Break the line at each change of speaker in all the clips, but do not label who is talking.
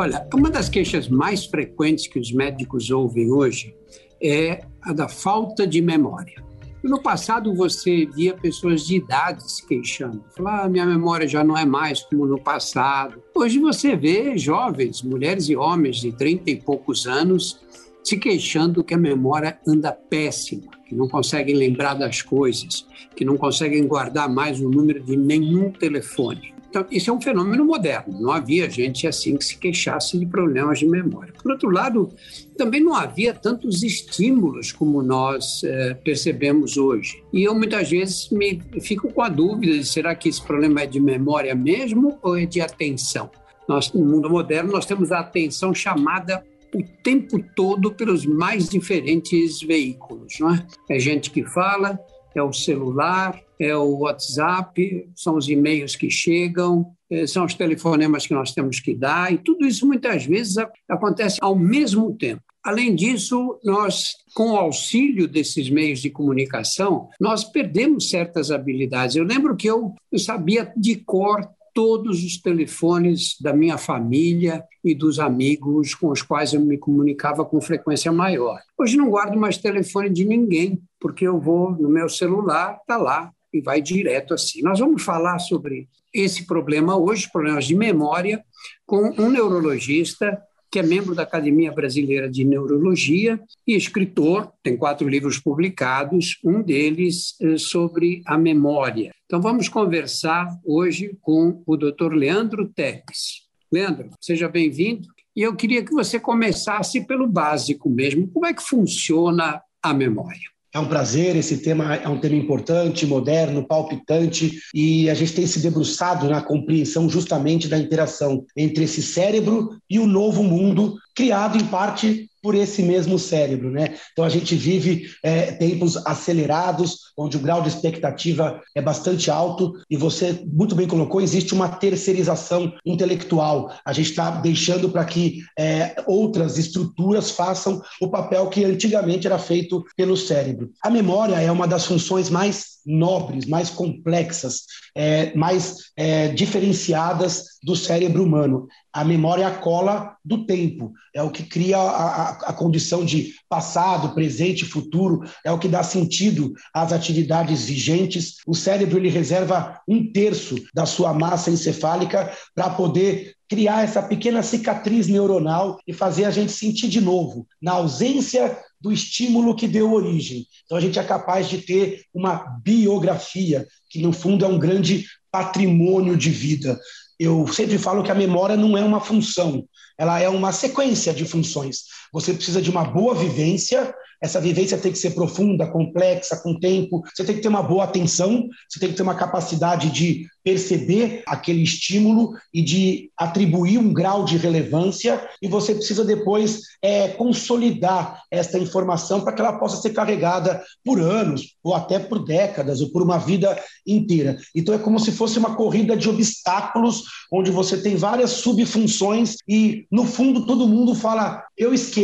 Olha, uma das queixas mais frequentes que os médicos ouvem hoje é a da falta de memória. No passado, você via pessoas de idade se queixando. Falar, ah, minha memória já não é mais como no passado. Hoje você vê jovens, mulheres e homens de 30 e poucos anos, se queixando que a memória anda péssima, que não conseguem lembrar das coisas, que não conseguem guardar mais o número de nenhum telefone. Então, isso é um fenômeno moderno. Não havia gente assim que se queixasse de problemas de memória. Por outro lado, também não havia tantos estímulos como nós é, percebemos hoje. E eu muitas vezes me fico com a dúvida de será que esse problema é de memória mesmo ou é de atenção? Nós, no mundo moderno, nós temos a atenção chamada o tempo todo pelos mais diferentes veículos. Não é? é gente que fala, é o celular, é o WhatsApp, são os e-mails que chegam, é, são os telefonemas que nós temos que dar, e tudo isso muitas vezes acontece ao mesmo tempo. Além disso, nós, com o auxílio desses meios de comunicação, nós perdemos certas habilidades. Eu lembro que eu, eu sabia de cor todos os telefones da minha família e dos amigos com os quais eu me comunicava com frequência maior. Hoje não guardo mais telefone de ninguém, porque eu vou no meu celular, está lá e vai direto assim. Nós vamos falar sobre esse problema hoje, problemas de memória, com um neurologista que é membro da Academia Brasileira de Neurologia e escritor, tem quatro livros publicados, um deles eh, sobre a memória. Então vamos conversar hoje com o Dr. Leandro Tepes. Leandro, seja bem-vindo. E eu queria que você começasse pelo básico mesmo. Como é que funciona a memória?
É um prazer, esse tema é um tema importante, moderno, palpitante, e a gente tem se debruçado na compreensão justamente da interação entre esse cérebro e o novo mundo, criado em parte por esse mesmo cérebro, né? Então a gente vive é, tempos acelerados, onde o grau de expectativa é bastante alto e você muito bem colocou, existe uma terceirização intelectual. A gente está deixando para que é, outras estruturas façam o papel que antigamente era feito pelo cérebro. A memória é uma das funções mais nobres, mais complexas, é, mais é, diferenciadas do cérebro humano. A memória é a cola do tempo, é o que cria a, a, a condição de passado, presente, futuro, é o que dá sentido às atividades vigentes. O cérebro ele reserva um terço da sua massa encefálica para poder criar essa pequena cicatriz neuronal e fazer a gente sentir de novo, na ausência do estímulo que deu origem. Então a gente é capaz de ter uma biografia, que no fundo é um grande patrimônio de vida. Eu sempre falo que a memória não é uma função, ela é uma sequência de funções. Você precisa de uma boa vivência, essa vivência tem que ser profunda, complexa, com tempo. Você tem que ter uma boa atenção, você tem que ter uma capacidade de perceber aquele estímulo e de atribuir um grau de relevância. E você precisa depois é, consolidar esta informação para que ela possa ser carregada por anos, ou até por décadas, ou por uma vida inteira. Então é como se fosse uma corrida de obstáculos, onde você tem várias subfunções e, no fundo, todo mundo fala: eu esqueço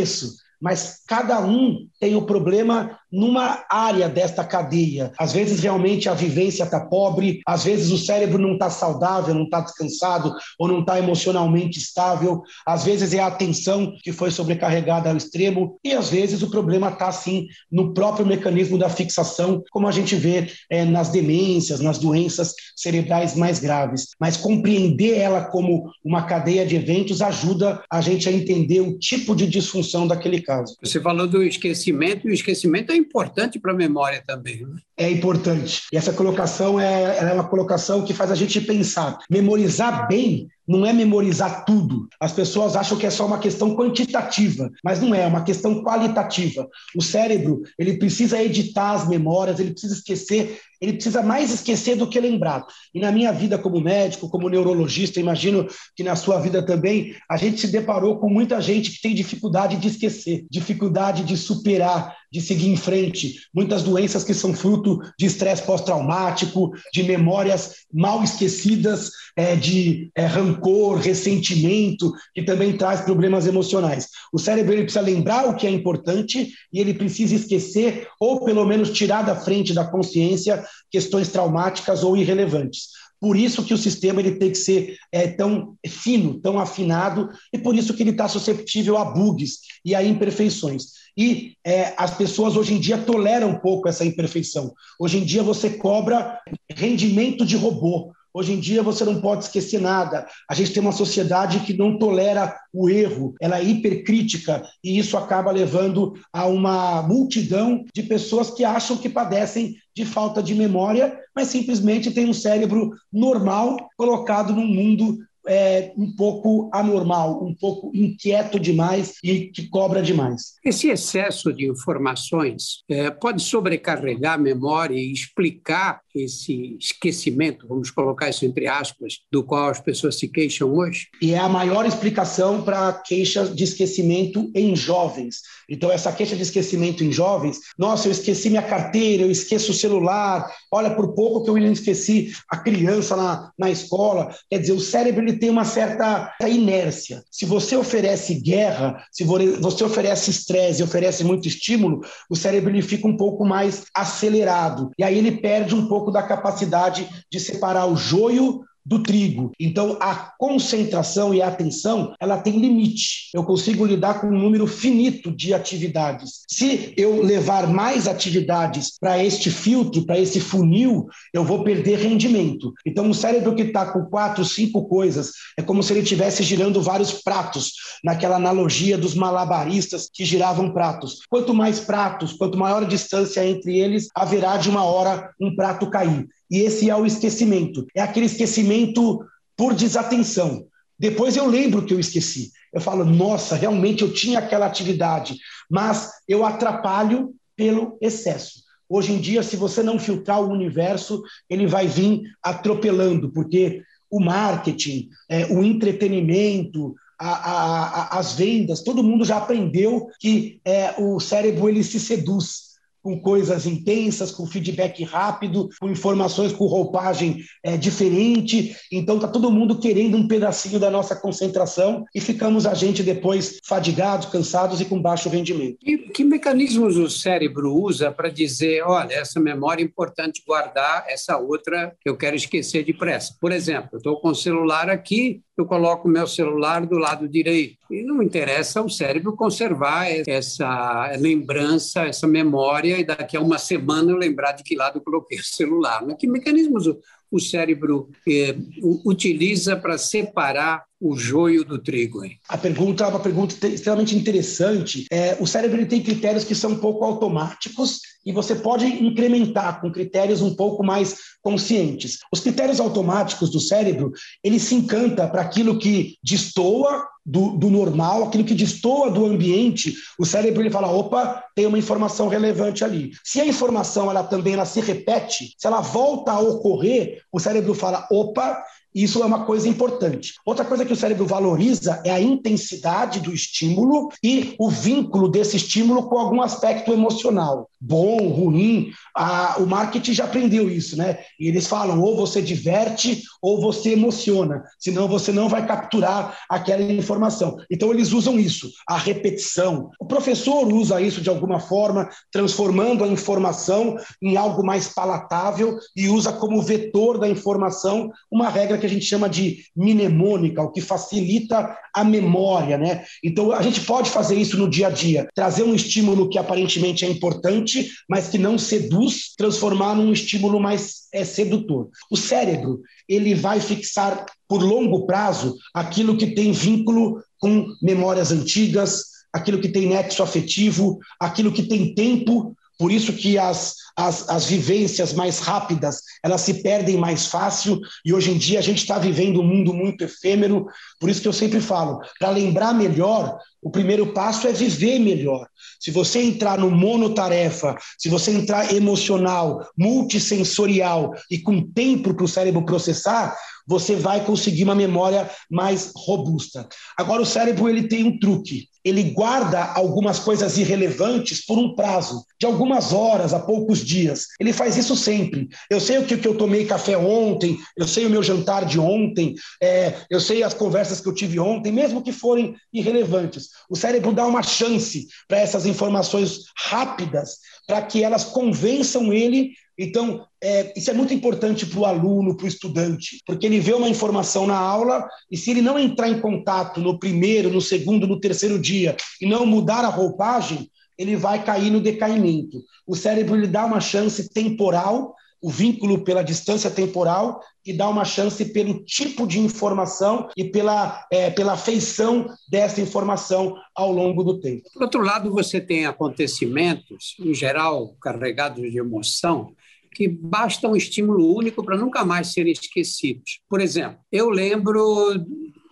mas cada um tem o problema numa área desta cadeia. Às vezes, realmente, a vivência está pobre, às vezes, o cérebro não está saudável, não está descansado ou não está emocionalmente estável, às vezes, é a atenção que foi sobrecarregada ao extremo, e às vezes, o problema está, sim, no próprio mecanismo da fixação, como a gente vê é, nas demências, nas doenças cerebrais mais graves. Mas compreender ela como uma cadeia de eventos ajuda a gente a entender o tipo de disfunção daquele caso.
Você falou do esquecimento, e o esquecimento é importante para a memória também. Né?
É importante. E essa colocação é, é uma colocação que faz a gente pensar. Memorizar bem não é memorizar tudo. As pessoas acham que é só uma questão quantitativa, mas não é, é uma questão qualitativa. O cérebro, ele precisa editar as memórias, ele precisa esquecer, ele precisa mais esquecer do que lembrar. E na minha vida como médico, como neurologista, imagino que na sua vida também, a gente se deparou com muita gente que tem dificuldade de esquecer, dificuldade de superar, de seguir em frente. Muitas doenças que são fruto de estresse pós-traumático, de memórias mal esquecidas, é, de é, rancor, ressentimento, que também traz problemas emocionais. O cérebro ele precisa lembrar o que é importante e ele precisa esquecer, ou pelo menos tirar da frente da consciência, questões traumáticas ou irrelevantes. Por isso que o sistema ele tem que ser é, tão fino, tão afinado, e por isso que ele está susceptível a bugs e a imperfeições. E é, as pessoas hoje em dia toleram um pouco essa imperfeição. Hoje em dia você cobra rendimento de robô. Hoje em dia você não pode esquecer nada. A gente tem uma sociedade que não tolera o erro, ela é hipercrítica e isso acaba levando a uma multidão de pessoas que acham que padecem de falta de memória, mas simplesmente tem um cérebro normal colocado num mundo é, um pouco anormal, um pouco inquieto demais e que cobra demais.
Esse excesso de informações é, pode sobrecarregar a memória e explicar esse esquecimento, vamos colocar isso entre aspas, do qual as pessoas se queixam hoje?
E é a maior explicação para a queixa de esquecimento em jovens. Então, essa queixa de esquecimento em jovens, nossa, eu esqueci minha carteira, eu esqueço o celular, olha, por pouco que eu esqueci a criança na, na escola. Quer dizer, o cérebro ele tem uma certa inércia. Se você oferece guerra, se você oferece estresse, oferece muito estímulo, o cérebro ele fica um pouco mais acelerado. E aí ele perde um pouco da capacidade de separar o joio do trigo. Então, a concentração e a atenção, ela tem limite. Eu consigo lidar com um número finito de atividades. Se eu levar mais atividades para este filtro, para esse funil, eu vou perder rendimento. Então, um cérebro que está com quatro, cinco coisas, é como se ele estivesse girando vários pratos, naquela analogia dos malabaristas que giravam pratos. Quanto mais pratos, quanto maior a distância entre eles, haverá de uma hora um prato cair. E esse é o esquecimento. É aquele esquecimento por desatenção. Depois eu lembro que eu esqueci. Eu falo, nossa, realmente eu tinha aquela atividade, mas eu atrapalho pelo excesso. Hoje em dia, se você não filtrar o universo, ele vai vir atropelando, porque o marketing, é, o entretenimento, a, a, a, as vendas, todo mundo já aprendeu que é, o cérebro ele se seduz com coisas intensas, com feedback rápido, com informações com roupagem é, diferente. Então tá todo mundo querendo um pedacinho da nossa concentração e ficamos a gente depois fadigados, cansados e com baixo rendimento.
E que mecanismos o cérebro usa para dizer, olha, essa memória é importante guardar, essa outra eu quero esquecer depressa? Por exemplo, eu estou com o celular aqui, eu coloco meu celular do lado direito. E não interessa ao cérebro conservar essa lembrança, essa memória, e daqui a uma semana eu lembrar de que lado eu coloquei o celular. Que mecanismos o cérebro eh, utiliza para separar o joio do trigo? Hein?
A pergunta é uma pergunta extremamente interessante. É, o cérebro tem critérios que são um pouco automáticos e você pode incrementar com critérios um pouco mais conscientes. Os critérios automáticos do cérebro, ele se encanta para aquilo que destoa do, do, normal, aquilo que destoa do ambiente, o cérebro ele fala, opa, tem uma informação relevante ali. Se a informação ela também ela se repete, se ela volta a ocorrer, o cérebro fala, opa, isso é uma coisa importante. Outra coisa que o cérebro valoriza é a intensidade do estímulo e o vínculo desse estímulo com algum aspecto emocional, bom, ruim. A, o marketing já aprendeu isso, né? E eles falam: ou você diverte ou você emociona, senão você não vai capturar aquela informação. Então eles usam isso, a repetição. O professor usa isso de alguma forma, transformando a informação em algo mais palatável e usa como vetor da informação uma regra que a gente chama de mnemônica, o que facilita a memória, né? Então a gente pode fazer isso no dia a dia, trazer um estímulo que aparentemente é importante, mas que não seduz, transformar num estímulo mais é, sedutor. O cérebro ele vai fixar por longo prazo aquilo que tem vínculo com memórias antigas, aquilo que tem nexo afetivo, aquilo que tem tempo por isso que as, as, as vivências mais rápidas, elas se perdem mais fácil, e hoje em dia a gente está vivendo um mundo muito efêmero, por isso que eu sempre falo, para lembrar melhor, o primeiro passo é viver melhor. Se você entrar no monotarefa, se você entrar emocional, multissensorial e com tempo para o cérebro processar, você vai conseguir uma memória mais robusta. Agora, o cérebro ele tem um truque. Ele guarda algumas coisas irrelevantes por um prazo de algumas horas a poucos dias. Ele faz isso sempre. Eu sei o que, que eu tomei café ontem, eu sei o meu jantar de ontem, é, eu sei as conversas que eu tive ontem, mesmo que forem irrelevantes. O cérebro dá uma chance para essas informações rápidas, para que elas convençam ele Então, é, isso é muito importante para o aluno, para o estudante, porque ele vê uma informação na aula e se ele não entrar em contato no primeiro, no segundo, no terceiro dia e não mudar a roupagem, ele vai cair no decaimento. O cérebro lhe dá uma chance temporal o vínculo pela distância temporal e dá uma chance pelo tipo de informação e pela, é, pela feição dessa informação ao longo do tempo.
Por outro lado, você tem acontecimentos, em geral, carregados de emoção, que basta um estímulo único para nunca mais serem esquecidos. Por exemplo, eu lembro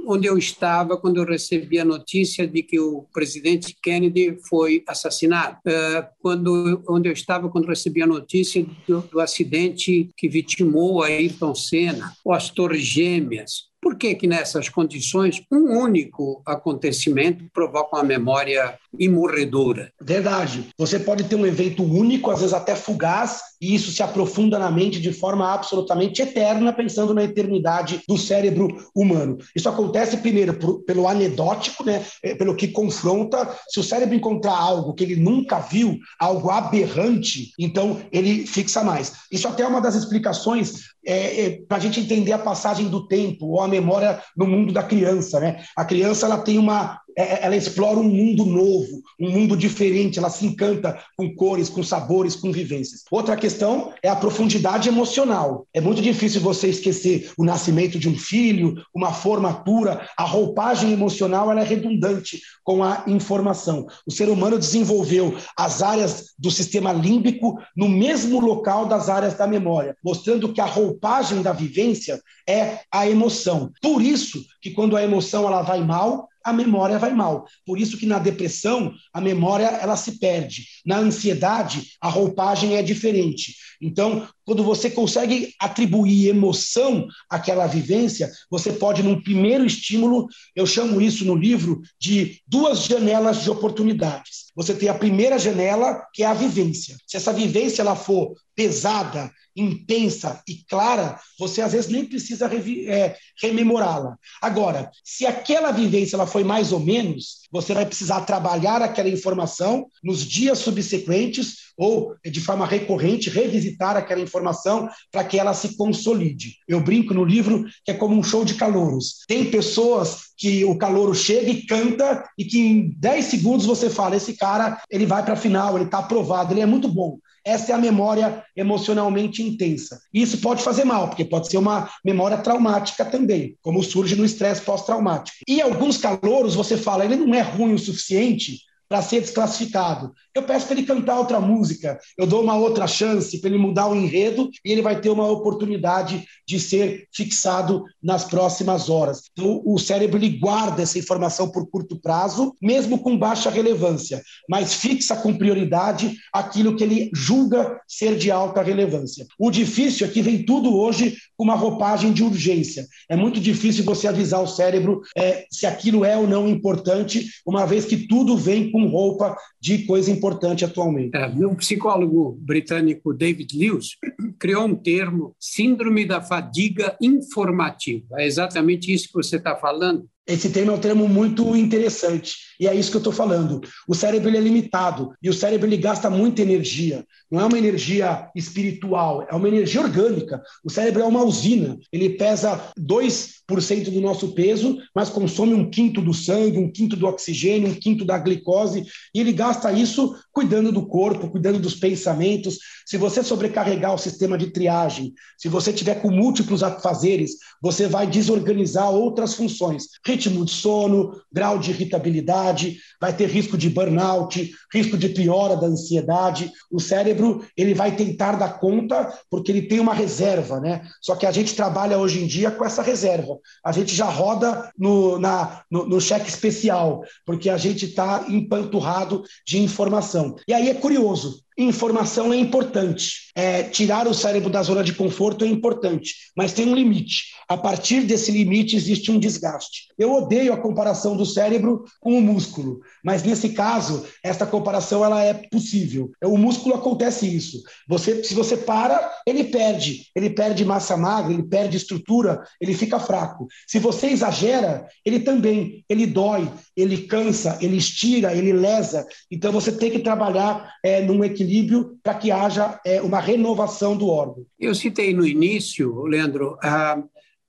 onde eu estava quando eu recebi a notícia de que o presidente Kennedy foi assassinado, eh, quando onde eu estava quando recebi a notícia do, do acidente que vitimou a Ayrton Senna, ou as Torres Gêmeas, por que, que nessas condições um único acontecimento provoca uma memória imorredora?
Verdade. Você pode ter um evento único, às vezes até fugaz, e isso se aprofunda na mente de forma absolutamente eterna, pensando na eternidade do cérebro humano. Isso acontece primeiro por, pelo anedótico, né? É, pelo que confronta. Se o cérebro encontrar algo que ele nunca viu, algo aberrante, então ele fixa mais. Isso até é uma das explicações é, é, para a gente entender a passagem do tempo ou a memória no mundo da criança. Né? A criança ela tem uma ela explora um mundo novo, um mundo diferente, ela se encanta com cores, com sabores, com vivências. Outra questão é a profundidade emocional. É muito difícil você esquecer o nascimento de um filho, uma formatura, a roupagem emocional ela é redundante com a informação. O ser humano desenvolveu as áreas do sistema límbico no mesmo local das áreas da memória, mostrando que a roupagem da vivência é a emoção. Por isso que quando a emoção ela vai mal, a memória vai mal. Por isso que na depressão a memória ela se perde. Na ansiedade a roupagem é diferente. Então, quando você consegue atribuir emoção àquela vivência, você pode num primeiro estímulo, eu chamo isso no livro de duas janelas de oportunidades. Você tem a primeira janela, que é a vivência. Se essa vivência ela for pesada, intensa e clara, você às vezes nem precisa é, rememorá-la. Agora, se aquela vivência ela foi mais ou menos, você vai precisar trabalhar aquela informação nos dias subsequentes ou de forma recorrente revisitar aquela informação para que ela se consolide. Eu brinco no livro que é como um show de calouros. Tem pessoas que o calouro chega e canta e que em 10 segundos você fala, esse cara, ele vai para a final, ele está aprovado, ele é muito bom. Essa é a memória emocionalmente intensa. E isso pode fazer mal, porque pode ser uma memória traumática também, como surge no estresse pós-traumático. E alguns calouros, você fala, ele não é ruim o suficiente para ser desclassificado. Eu peço para ele cantar outra música, eu dou uma outra chance para ele mudar o enredo e ele vai ter uma oportunidade de ser fixado nas próximas horas. Então, o cérebro ele guarda essa informação por curto prazo, mesmo com baixa relevância, mas fixa com prioridade aquilo que ele julga ser de alta relevância. O difícil é que vem tudo hoje com uma roupagem de urgência. É muito difícil você avisar o cérebro é, se aquilo é ou não importante, uma vez que tudo vem com roupa de coisa importante atualmente.
É, psicólogo britânico David Lewis criou um termo, síndrome da fadiga informativa. É exatamente isso que você está falando.
Esse termo é um termo muito interessante e é isso que eu estou falando. O cérebro é limitado e o cérebro ele gasta muita energia. Não é uma energia espiritual, é uma energia orgânica. O cérebro é uma usina. Ele pesa 2% do nosso peso, mas consome um quinto do sangue, um quinto do oxigênio, um quinto da glicose e ele gasta isso cuidando do corpo, cuidando dos pensamentos. Se você sobrecarregar o sistema de triagem, se você tiver com múltiplos afazeres, você vai desorganizar outras funções ritmo de sono, grau de irritabilidade, vai ter risco de burnout, risco de piora da ansiedade. O cérebro ele vai tentar dar conta porque ele tem uma reserva, né? Só que a gente trabalha hoje em dia com essa reserva. A gente já roda no, na, no, no cheque especial, porque a gente está empanturrado de informação. E aí é curioso, Informação é importante. É, tirar o cérebro da zona de conforto é importante, mas tem um limite. A partir desse limite existe um desgaste. Eu odeio a comparação do cérebro com o músculo, mas nesse caso, essa comparação ela é possível. O músculo acontece isso. Você, se você para, ele perde. Ele perde massa magra, ele perde estrutura, ele fica fraco. Se você exagera, ele também. Ele dói, ele cansa, ele estira, ele lesa. Então você tem que trabalhar é, num equilíbrio equilíbrio para que haja é, uma renovação do órgão.
Eu citei no início, Leandro, a,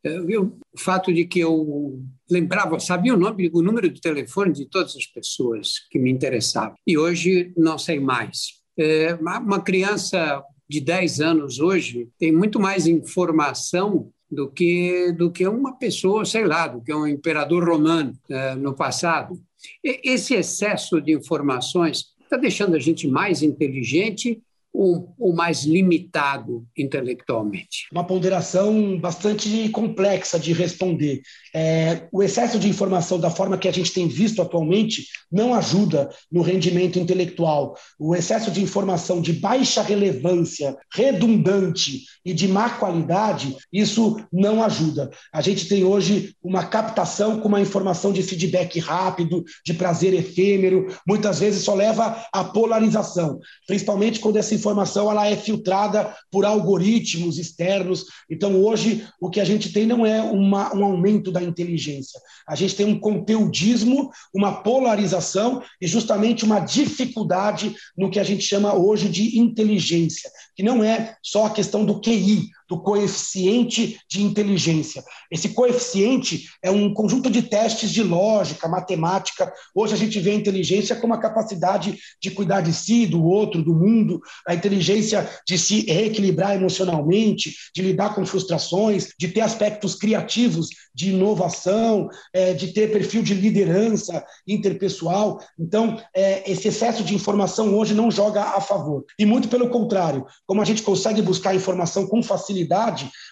o fato de que eu lembrava, sabia o nome, o número de telefone de todas as pessoas que me interessavam. E hoje não sei mais. É, uma criança de 10 anos hoje tem muito mais informação do que do que uma pessoa, sei lá, do que um imperador romano é, no passado. Esse excesso de informações está deixando a gente mais inteligente ou, ou mais limitado intelectualmente?
Uma ponderação bastante complexa de responder. É, o excesso de informação, da forma que a gente tem visto atualmente, não ajuda no rendimento intelectual. O excesso de informação de baixa relevância, redundante e de má qualidade, isso não ajuda. A gente tem hoje uma captação com uma informação de feedback rápido, de prazer efêmero, muitas vezes só leva à polarização, principalmente quando essa informação ela é filtrada por algoritmos externos. Então, hoje, o que a gente tem não é uma, um aumento da inteligência. A gente tem um conteudismo, uma polarização e justamente uma dificuldade no que a gente chama hoje de inteligência, que não é só a questão do QI, do coeficiente de inteligência. Esse coeficiente é um conjunto de testes de lógica, matemática. Hoje a gente vê a inteligência como a capacidade de cuidar de si, do outro, do mundo, a inteligência de se reequilibrar emocionalmente, de lidar com frustrações, de ter aspectos criativos de inovação, é, de ter perfil de liderança interpessoal. Então, é, esse excesso de informação hoje não joga a favor. E muito pelo contrário, como a gente consegue buscar informação com facilidade,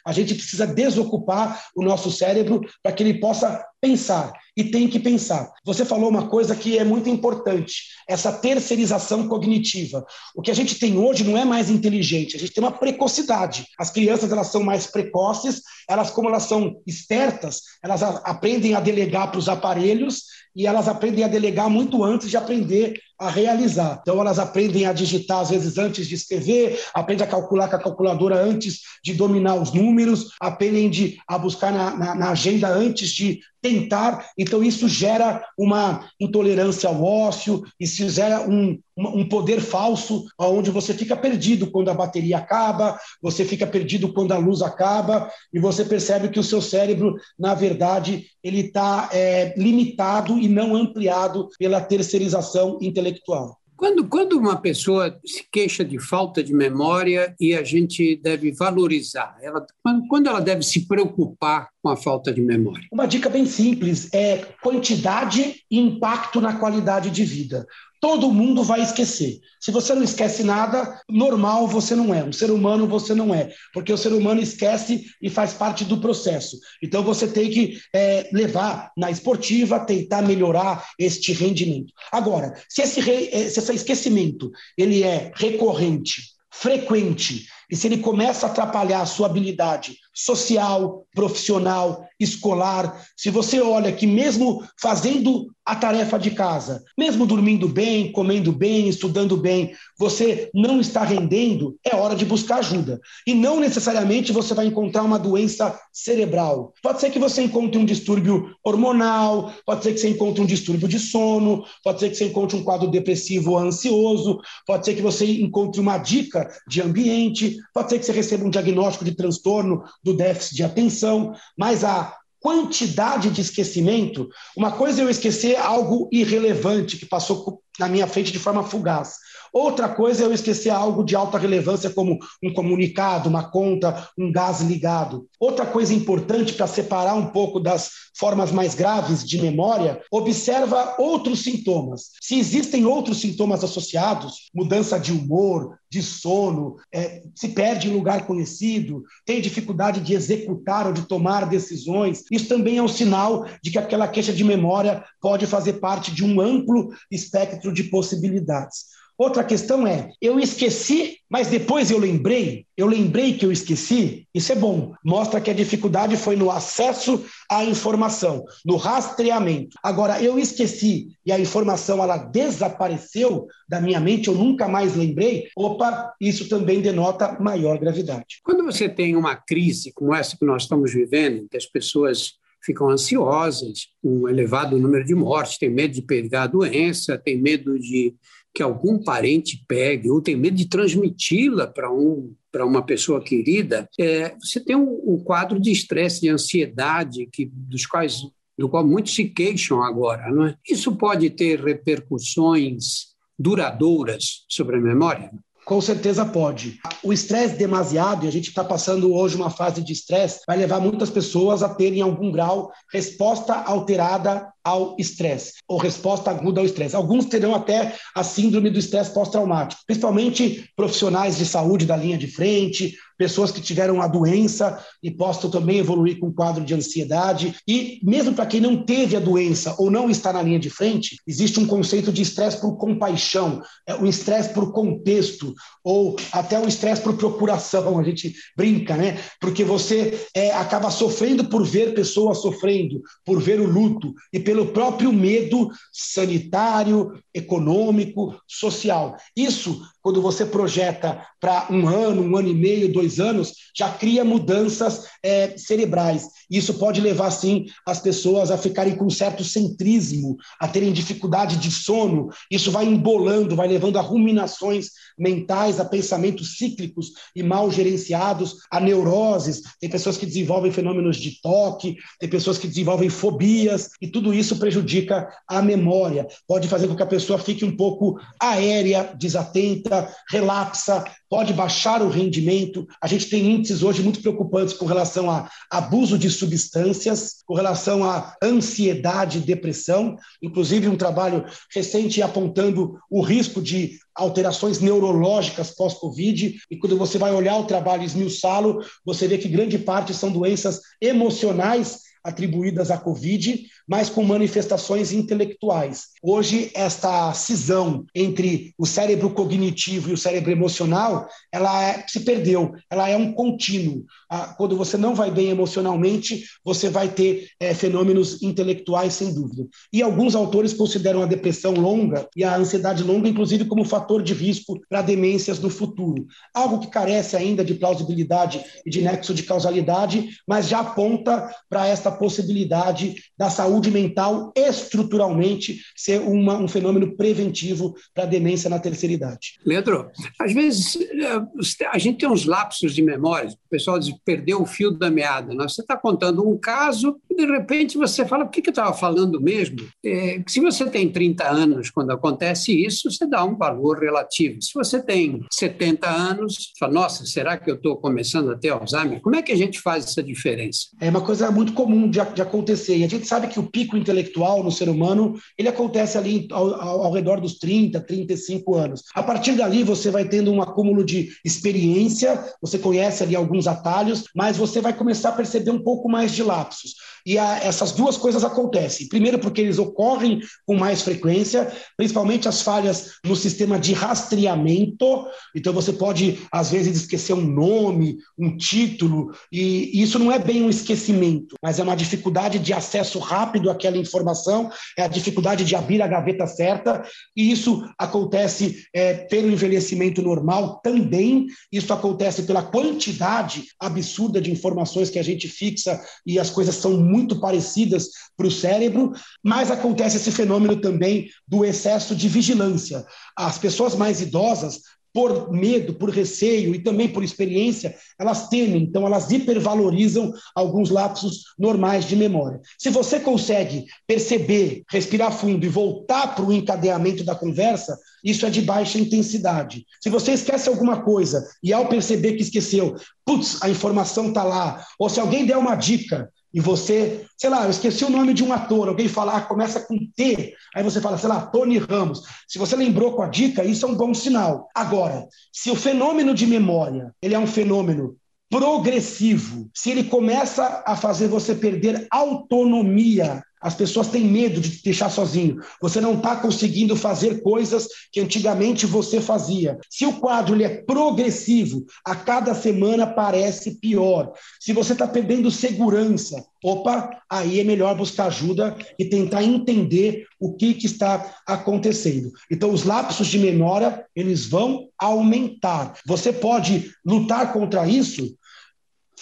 a gente precisa desocupar o nosso cérebro para que ele possa pensar e tem que pensar. Você falou uma coisa que é muito importante, essa terceirização cognitiva. O que a gente tem hoje não é mais inteligente, a gente tem uma precocidade. As crianças elas são mais precoces, elas como elas são espertas, elas aprendem a delegar para os aparelhos e elas aprendem a delegar muito antes de aprender a realizar. Então, elas aprendem a digitar, às vezes, antes de escrever, aprendem a calcular com a calculadora antes de dominar os números, aprendem de, a buscar na, na, na agenda antes de tentar. Então, isso gera uma intolerância ao ócio, isso gera um, um poder falso, onde você fica perdido quando a bateria acaba, você fica perdido quando a luz acaba, e você percebe que o seu cérebro, na verdade, ele está é, limitado e não ampliado pela terceirização intelectual.
Quando, quando uma pessoa se queixa de falta de memória e a gente deve valorizar, ela, quando ela deve se preocupar com a falta de memória?
Uma dica bem simples é quantidade e impacto na qualidade de vida todo mundo vai esquecer. Se você não esquece nada, normal você não é. Um ser humano você não é. Porque o ser humano esquece e faz parte do processo. Então você tem que é, levar na esportiva, tentar melhorar este rendimento. Agora, se esse, re, é, se esse esquecimento ele é recorrente, frequente, e se ele começa a atrapalhar a sua habilidade social, profissional, escolar, se você olha que mesmo fazendo a tarefa de casa, mesmo dormindo bem, comendo bem, estudando bem, você não está rendendo, é hora de buscar ajuda. E não necessariamente você vai encontrar uma doença cerebral. Pode ser que você encontre um distúrbio hormonal, pode ser que você encontre um distúrbio de sono, pode ser que você encontre um quadro depressivo ou ansioso, pode ser que você encontre uma dica de ambiente, pode ser que você receba um diagnóstico de transtorno do déficit de atenção, mas a quantidade de esquecimento, uma coisa é eu esquecer algo irrelevante que passou na minha frente de forma fugaz. Outra coisa é eu esquecer algo de alta relevância, como um comunicado, uma conta, um gás ligado. Outra coisa importante para separar um pouco das formas mais graves de memória, observa outros sintomas. Se existem outros sintomas associados, mudança de humor, de sono, é, se perde em lugar conhecido, tem dificuldade de executar ou de tomar decisões, isso também é um sinal de que aquela queixa de memória pode fazer parte de um amplo espectro de possibilidades. Outra questão é: eu esqueci, mas depois eu lembrei. Eu lembrei que eu esqueci. Isso é bom. Mostra que a dificuldade foi no acesso à informação, no rastreamento. Agora, eu esqueci e a informação ela desapareceu da minha mente, eu nunca mais lembrei. Opa, isso também denota maior gravidade.
Quando você tem uma crise como essa que nós estamos vivendo, que as pessoas ficam ansiosas, um elevado número de mortes, tem medo de pegar a doença, tem medo de que algum parente pegue, ou tem medo de transmiti-la para um, para uma pessoa querida, é, você tem um, um quadro de estresse, de ansiedade, que, dos quais, do qual muitos se queixam agora. Não é? Isso pode ter repercussões duradouras sobre a memória?
Com certeza pode. O estresse demasiado, e a gente está passando hoje uma fase de estresse, vai levar muitas pessoas a terem, em algum grau, resposta alterada ao estresse, ou resposta aguda ao estresse. Alguns terão até a síndrome do estresse pós-traumático, principalmente profissionais de saúde da linha de frente, pessoas que tiveram a doença e possam também evoluir com um quadro de ansiedade. E mesmo para quem não teve a doença ou não está na linha de frente, existe um conceito de estresse por compaixão, é o estresse por contexto, ou até o estresse por procuração, a gente brinca, né? Porque você é, acaba sofrendo por ver pessoas sofrendo, por ver o luto e pelo próprio medo sanitário, econômico, social. Isso, quando você projeta para um ano, um ano e meio, dois anos, já cria mudanças é, cerebrais. Isso pode levar, sim, as pessoas a ficarem com um certo centrismo, a terem dificuldade de sono. Isso vai embolando, vai levando a ruminações mentais, a pensamentos cíclicos e mal gerenciados, a neuroses. Tem pessoas que desenvolvem fenômenos de toque, tem pessoas que desenvolvem fobias, e tudo isso prejudica a memória. Pode fazer com que a pessoa fique um pouco aérea, desatenta, relapsa, pode baixar o rendimento. A gente tem índices hoje muito preocupantes com relação a abuso de substâncias, com relação a ansiedade e depressão, inclusive um trabalho recente apontando o risco de alterações neurológicas pós-Covid, e quando você vai olhar o trabalho esmiuçá-lo, você vê que grande parte são doenças emocionais atribuídas à Covid, mas com manifestações intelectuais. Hoje, esta cisão entre o cérebro cognitivo e o cérebro emocional, ela é, se perdeu, ela é um contínuo. Ah, quando você não vai bem emocionalmente, você vai ter é, fenômenos intelectuais, sem dúvida. E alguns autores consideram a depressão longa e a ansiedade longa, inclusive, como fator de risco para demências no futuro. Algo que carece ainda de plausibilidade e de nexo de causalidade, mas já aponta para esta possibilidade da saúde mental estruturalmente ser uma, um fenômeno preventivo para a demência na terceira idade.
Leandro, às vezes eh, a gente tem uns lapsos de memória, o pessoal diz, perdeu o fio da meada. Né? Você está contando um caso de repente, você fala, o que, que eu estava falando mesmo? É, se você tem 30 anos quando acontece isso, você dá um valor relativo. Se você tem 70 anos, fala, nossa, será que eu estou começando a ter Alzheimer? Como é que a gente faz essa diferença?
É uma coisa muito comum de, de acontecer. E a gente sabe que o pico intelectual no ser humano, ele acontece ali ao, ao, ao redor dos 30, 35 anos. A partir dali, você vai tendo um acúmulo de experiência, você conhece ali alguns atalhos, mas você vai começar a perceber um pouco mais de lapsos. E a, essas duas coisas acontecem. Primeiro, porque eles ocorrem com mais frequência, principalmente as falhas no sistema de rastreamento. Então, você pode, às vezes, esquecer um nome, um título, e isso não é bem um esquecimento, mas é uma dificuldade de acesso rápido àquela informação, é a dificuldade de abrir a gaveta certa, e isso acontece é, pelo envelhecimento normal também, isso acontece pela quantidade absurda de informações que a gente fixa e as coisas são muito parecidas para o cérebro, mas acontece esse fenômeno também do excesso de vigilância. As pessoas mais idosas por medo, por receio e também por experiência, elas temem, então elas hipervalorizam alguns lapsos normais de memória. Se você consegue perceber, respirar fundo e voltar para o encadeamento da conversa, isso é de baixa intensidade. Se você esquece alguma coisa e ao perceber que esqueceu, putz, a informação está lá, ou se alguém der uma dica, e você, sei lá, eu esqueci o nome de um ator, alguém fala, ah, começa com T, aí você fala, sei lá, Tony Ramos. Se você lembrou com a dica, isso é um bom sinal. Agora, se o fenômeno de memória, ele é um fenômeno progressivo, se ele começa a fazer você perder autonomia as pessoas têm medo de te deixar sozinho. Você não está conseguindo fazer coisas que antigamente você fazia. Se o quadro ele é progressivo, a cada semana parece pior. Se você está perdendo segurança, opa, aí é melhor buscar ajuda e tentar entender o que, que está acontecendo. Então, os lapsos de memória, eles vão aumentar. Você pode lutar contra isso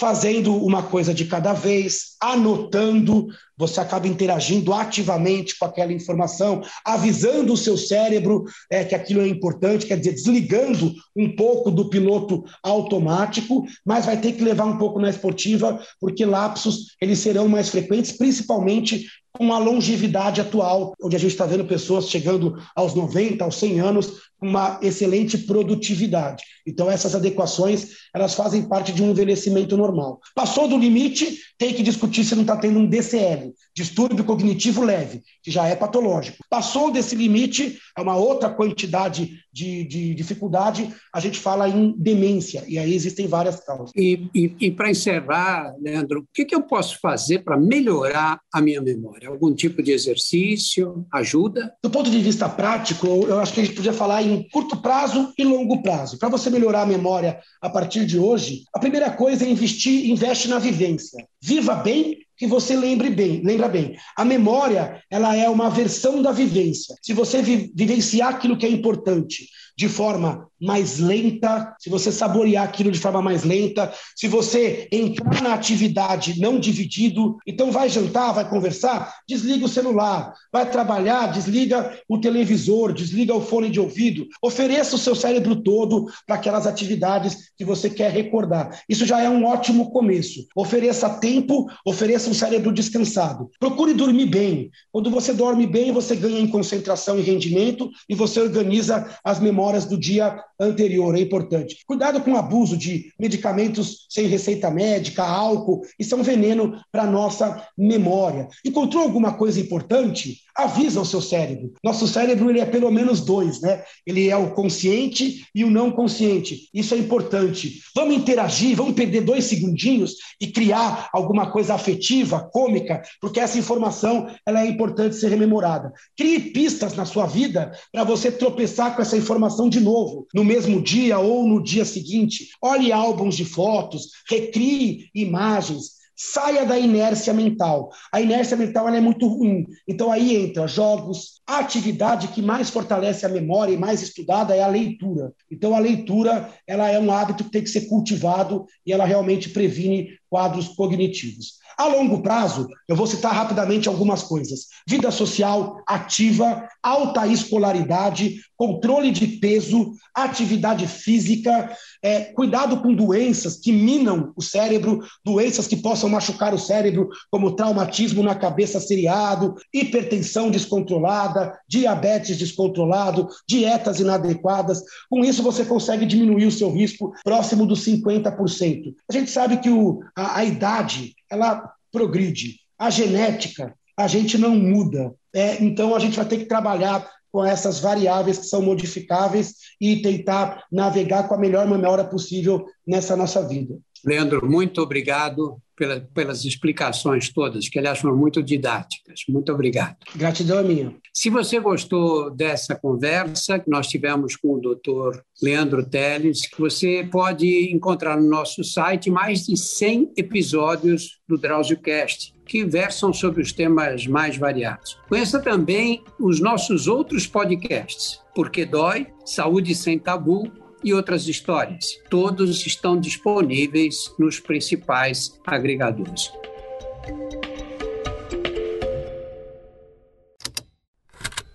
fazendo uma coisa de cada vez, anotando, você acaba interagindo ativamente com aquela informação, avisando o seu cérebro é, que aquilo é importante, quer dizer, desligando um pouco do piloto automático, mas vai ter que levar um pouco na esportiva, porque lapsos eles serão mais frequentes, principalmente com a longevidade atual, onde a gente está vendo pessoas chegando aos 90, aos 100 anos, uma excelente produtividade. Então essas adequações, elas fazem parte de um envelhecimento normal. Passou do limite, tem que discutir se não está tendo um DCL, distúrbio cognitivo leve, que já é patológico. Passou desse limite, é uma outra quantidade de, de dificuldade, a gente fala em demência, e aí existem várias causas.
E, e, e para encerrar, Leandro, o que, que eu posso fazer para melhorar a minha memória? Algum tipo de exercício ajuda?
Do ponto de vista prático, eu acho que a gente podia falar em curto prazo e longo prazo. Para você melhorar a memória a partir de hoje, a primeira coisa é investir, investe na vivência. Viva bem que você lembre bem, lembra bem. A memória, ela é uma versão da vivência. Se você vi, vivenciar aquilo que é importante de forma mais lenta, se você saborear aquilo de forma mais lenta, se você entrar na atividade não dividido, então vai jantar, vai conversar, desliga o celular, vai trabalhar, desliga o televisor, desliga o fone de ouvido, ofereça o seu cérebro todo para aquelas atividades que você quer recordar. Isso já é um ótimo começo. Ofereça tempo, ofereça um cérebro descansado. Procure dormir bem. Quando você dorme bem, você ganha em concentração e rendimento e você organiza as memórias do dia anterior, é importante. Cuidado com o abuso de medicamentos sem receita médica, álcool, isso é um veneno para nossa memória. Encontrou alguma coisa importante? Avisa o seu cérebro. Nosso cérebro ele é pelo menos dois, né? Ele é o consciente e o não consciente. Isso é importante. Vamos interagir, vamos perder dois segundinhos e criar alguma coisa afetiva, cômica, porque essa informação ela é importante ser rememorada. Crie pistas na sua vida para você tropeçar com essa informação de novo. No mesmo dia ou no dia seguinte. Olhe álbuns de fotos, recrie imagens, saia da inércia mental. A inércia mental é muito ruim. Então aí entra jogos. A atividade que mais fortalece a memória e mais estudada é a leitura. Então a leitura ela é um hábito que tem que ser cultivado e ela realmente previne quadros cognitivos. A longo prazo, eu vou citar rapidamente algumas coisas: vida social ativa, alta escolaridade, controle de peso, atividade física, é, cuidado com doenças que minam o cérebro, doenças que possam machucar o cérebro, como traumatismo na cabeça seriado, hipertensão descontrolada, diabetes descontrolado, dietas inadequadas. Com isso, você consegue diminuir o seu risco próximo dos 50%. A gente sabe que o, a, a idade ela progride. A genética, a gente não muda. É, então, a gente vai ter que trabalhar com essas variáveis que são modificáveis e tentar navegar com a melhor memória possível nessa nossa vida.
Leandro, muito obrigado pela, pelas explicações todas, que aliás foram muito didáticas. Muito obrigado.
Gratidão é minha.
Se você gostou dessa conversa que nós tivemos com o doutor Leandro Teles, você pode encontrar no nosso site mais de 100 episódios do DrauzioCast, que versam sobre os temas mais variados. Conheça também os nossos outros podcasts, Porque Dói, Saúde Sem Tabu, e outras histórias. Todos estão disponíveis nos principais agregadores.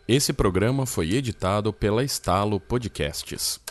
Esse programa foi editado pela Estalo Podcasts.